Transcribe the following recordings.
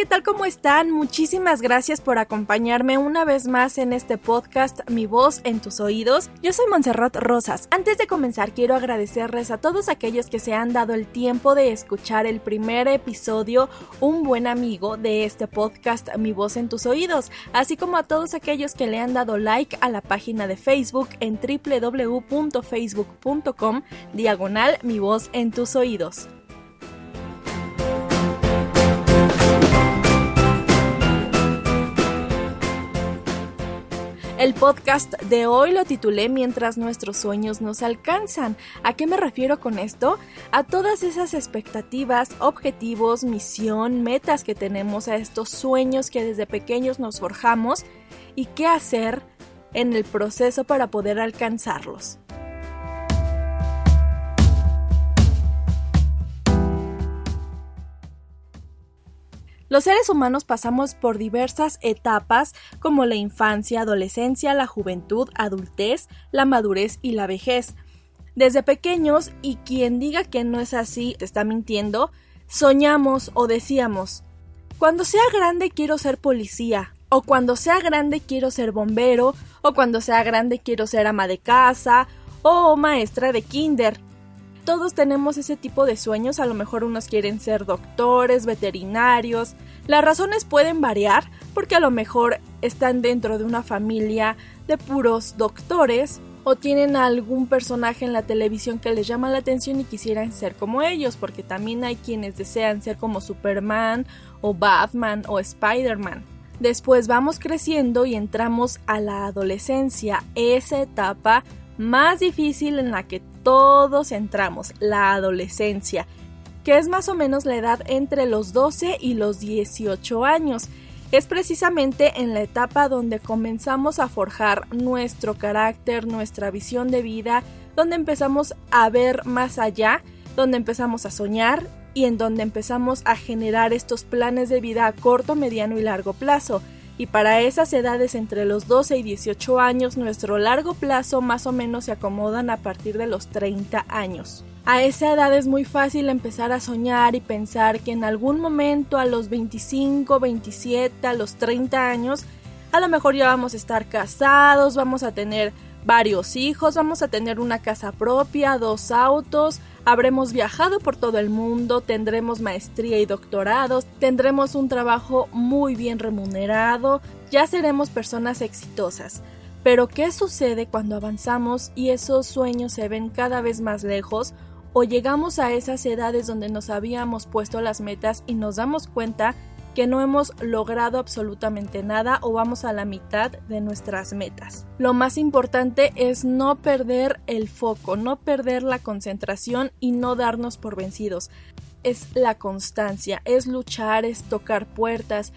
¿qué tal? ¿Cómo están? Muchísimas gracias por acompañarme una vez más en este podcast Mi voz en tus oídos. Yo soy Montserrat Rosas. Antes de comenzar quiero agradecerles a todos aquellos que se han dado el tiempo de escuchar el primer episodio, un buen amigo de este podcast Mi voz en tus oídos, así como a todos aquellos que le han dado like a la página de Facebook en www.facebook.com diagonal Mi voz en tus oídos. El podcast de hoy lo titulé Mientras nuestros sueños nos alcanzan. ¿A qué me refiero con esto? A todas esas expectativas, objetivos, misión, metas que tenemos, a estos sueños que desde pequeños nos forjamos y qué hacer en el proceso para poder alcanzarlos. Los seres humanos pasamos por diversas etapas como la infancia, adolescencia, la juventud, adultez, la madurez y la vejez. Desde pequeños, y quien diga que no es así te está mintiendo, soñamos o decíamos, cuando sea grande quiero ser policía, o cuando sea grande quiero ser bombero, o cuando sea grande quiero ser ama de casa, o maestra de kinder. Todos tenemos ese tipo de sueños, a lo mejor unos quieren ser doctores, veterinarios. Las razones pueden variar porque a lo mejor están dentro de una familia de puros doctores o tienen algún personaje en la televisión que les llama la atención y quisieran ser como ellos, porque también hay quienes desean ser como Superman o Batman o Spider-Man. Después vamos creciendo y entramos a la adolescencia, esa etapa más difícil en la que todos entramos, la adolescencia, que es más o menos la edad entre los 12 y los 18 años. Es precisamente en la etapa donde comenzamos a forjar nuestro carácter, nuestra visión de vida, donde empezamos a ver más allá, donde empezamos a soñar y en donde empezamos a generar estos planes de vida a corto, mediano y largo plazo y para esas edades entre los 12 y 18 años nuestro largo plazo más o menos se acomodan a partir de los 30 años. A esa edad es muy fácil empezar a soñar y pensar que en algún momento a los 25, 27, a los 30 años, a lo mejor ya vamos a estar casados, vamos a tener varios hijos, vamos a tener una casa propia, dos autos, habremos viajado por todo el mundo, tendremos maestría y doctorados, tendremos un trabajo muy bien remunerado, ya seremos personas exitosas. Pero ¿qué sucede cuando avanzamos y esos sueños se ven cada vez más lejos o llegamos a esas edades donde nos habíamos puesto las metas y nos damos cuenta que no hemos logrado absolutamente nada o vamos a la mitad de nuestras metas. Lo más importante es no perder el foco, no perder la concentración y no darnos por vencidos. Es la constancia, es luchar, es tocar puertas.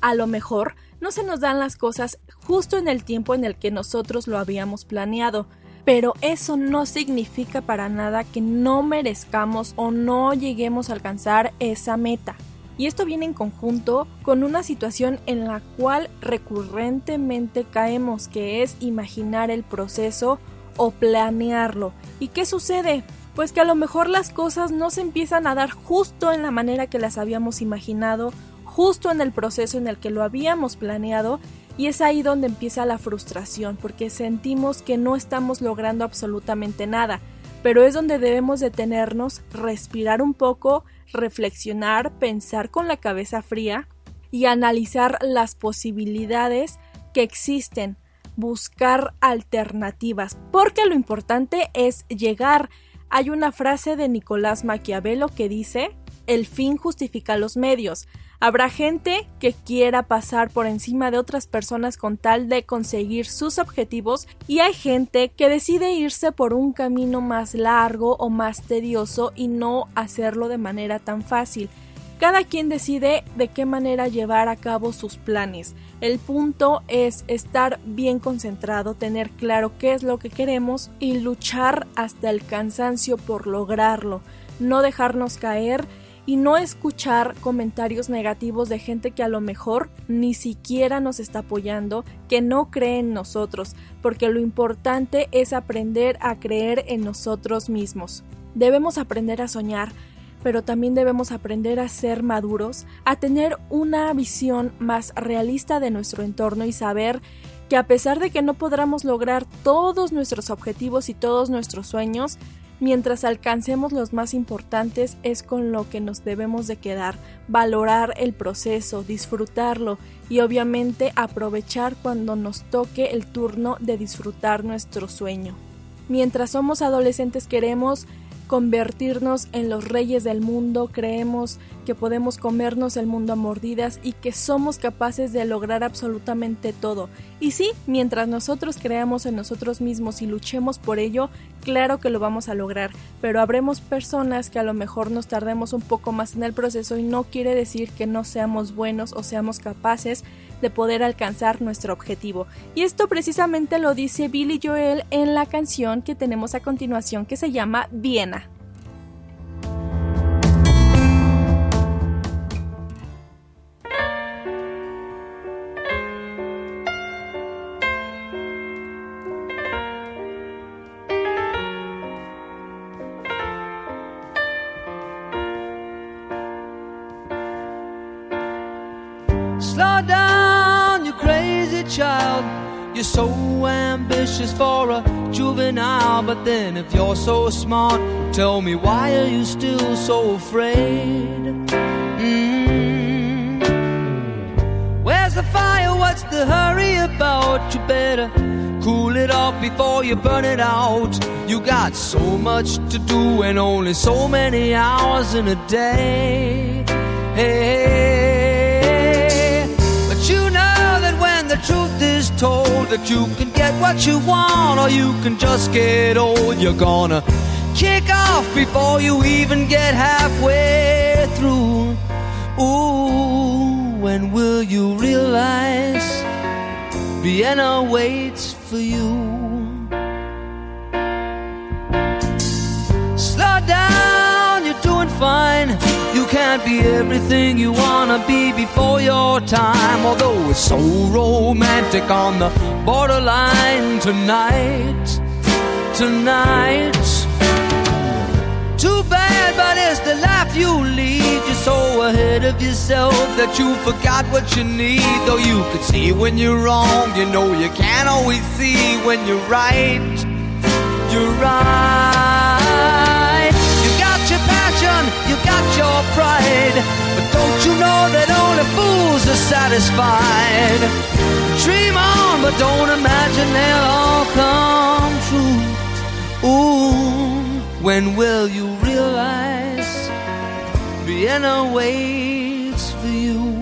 A lo mejor no se nos dan las cosas justo en el tiempo en el que nosotros lo habíamos planeado, pero eso no significa para nada que no merezcamos o no lleguemos a alcanzar esa meta. Y esto viene en conjunto con una situación en la cual recurrentemente caemos, que es imaginar el proceso o planearlo. ¿Y qué sucede? Pues que a lo mejor las cosas no se empiezan a dar justo en la manera que las habíamos imaginado, justo en el proceso en el que lo habíamos planeado, y es ahí donde empieza la frustración, porque sentimos que no estamos logrando absolutamente nada, pero es donde debemos detenernos, respirar un poco, reflexionar, pensar con la cabeza fría y analizar las posibilidades que existen, buscar alternativas, porque lo importante es llegar. Hay una frase de Nicolás Maquiavelo que dice, el fin justifica los medios. Habrá gente que quiera pasar por encima de otras personas con tal de conseguir sus objetivos y hay gente que decide irse por un camino más largo o más tedioso y no hacerlo de manera tan fácil. Cada quien decide de qué manera llevar a cabo sus planes. El punto es estar bien concentrado, tener claro qué es lo que queremos y luchar hasta el cansancio por lograrlo. No dejarnos caer y no escuchar comentarios negativos de gente que a lo mejor ni siquiera nos está apoyando, que no cree en nosotros, porque lo importante es aprender a creer en nosotros mismos. Debemos aprender a soñar, pero también debemos aprender a ser maduros, a tener una visión más realista de nuestro entorno y saber que a pesar de que no podamos lograr todos nuestros objetivos y todos nuestros sueños, mientras alcancemos los más importantes es con lo que nos debemos de quedar, valorar el proceso, disfrutarlo y obviamente aprovechar cuando nos toque el turno de disfrutar nuestro sueño. Mientras somos adolescentes queremos convertirnos en los reyes del mundo, creemos que podemos comernos el mundo a mordidas y que somos capaces de lograr absolutamente todo. Y sí, mientras nosotros creamos en nosotros mismos y luchemos por ello, claro que lo vamos a lograr, pero habremos personas que a lo mejor nos tardemos un poco más en el proceso y no quiere decir que no seamos buenos o seamos capaces de poder alcanzar nuestro objetivo. Y esto precisamente lo dice Billy Joel en la canción que tenemos a continuación que se llama Viena. You're so ambitious for a juvenile, but then if you're so smart, tell me why are you still so afraid? Mm. Where's the fire? What's the hurry about? You better cool it off before you burn it out. You got so much to do and only so many hours in a day. Hey, that you can get what you want or you can just get old. You're gonna kick off before you even get halfway through. Ooh, when will you realize Vienna waits for you? Slow down, you're doing fine. Be everything you wanna be before your time. Although it's so romantic on the borderline tonight, tonight. Too bad, but it's the life you lead. You're so ahead of yourself that you forgot what you need. Though you could see when you're wrong, you know you can't always see when you're right. You're right. Got your pride. But don't you know that only fools are satisfied? Dream on, but don't imagine they'll all come true. Ooh, when will you realize Vienna waits for you?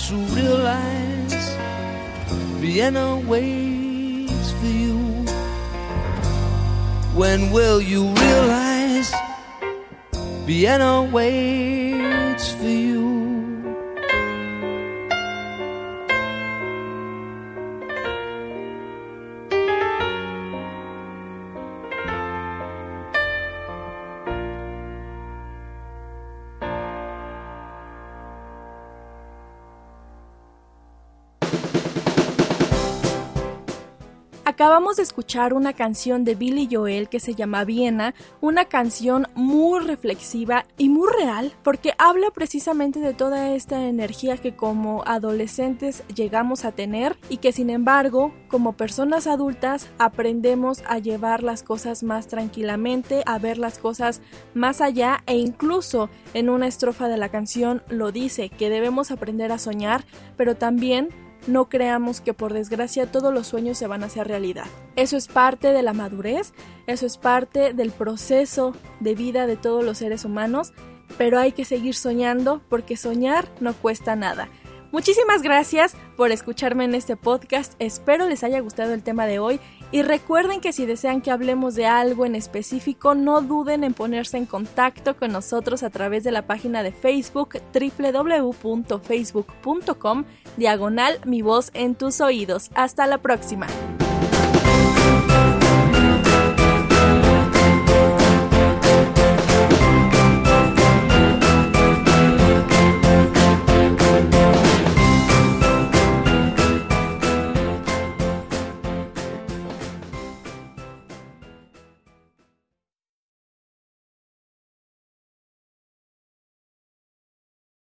you realize Vienna waits for you? When will you realize Vienna waits for you? Acabamos de escuchar una canción de Billy Joel que se llama Viena, una canción muy reflexiva y muy real porque habla precisamente de toda esta energía que como adolescentes llegamos a tener y que sin embargo como personas adultas aprendemos a llevar las cosas más tranquilamente, a ver las cosas más allá e incluso en una estrofa de la canción lo dice que debemos aprender a soñar, pero también no creamos que por desgracia todos los sueños se van a hacer realidad. Eso es parte de la madurez, eso es parte del proceso de vida de todos los seres humanos, pero hay que seguir soñando porque soñar no cuesta nada. Muchísimas gracias por escucharme en este podcast, espero les haya gustado el tema de hoy y recuerden que si desean que hablemos de algo en específico no duden en ponerse en contacto con nosotros a través de la página de Facebook www.facebook.com diagonal mi voz en tus oídos. Hasta la próxima.